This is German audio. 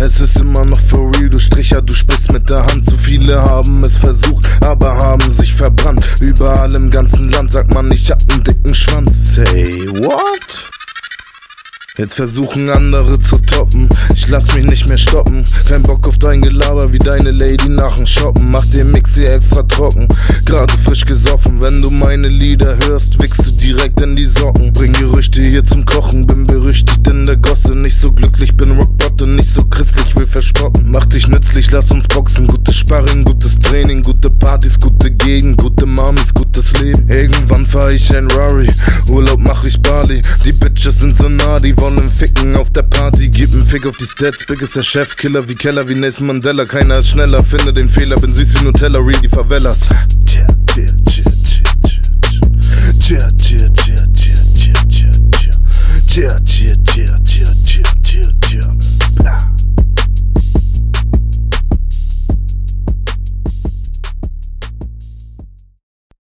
es ist immer noch for real. Du Stricher, du sprichst mit der Hand. Zu viele haben es versucht, aber haben sich verbrannt. Überall im ganzen Land sagt man, ich hab einen dicken Schwanz. Say what? Jetzt versuchen andere zu toppen. Ich lass mich nicht mehr stoppen. Kein Bock auf dein Gelaber wie deine Lady nach dem Shoppen. Mach den Mix hier extra trocken. Gerade frisch gesoffen. Wenn du meine Lieder hörst, wickst du direkt in die Socken. Mach dich nützlich, lass uns boxen. Gutes Sparring, gutes Training. Gute Partys, gute Gegend. Gute Mamis, gutes Leben. Irgendwann fahr ich ein Rari. Urlaub mach ich Bali. Die Bitches sind so nah, die wollen ficken auf der Party. Gib einen Fick auf die Stats. Big ist der Chef, Killer wie Keller wie Nelson Mandela. Keiner ist schneller, finde den Fehler. Bin süß wie Nutella, die Favelas.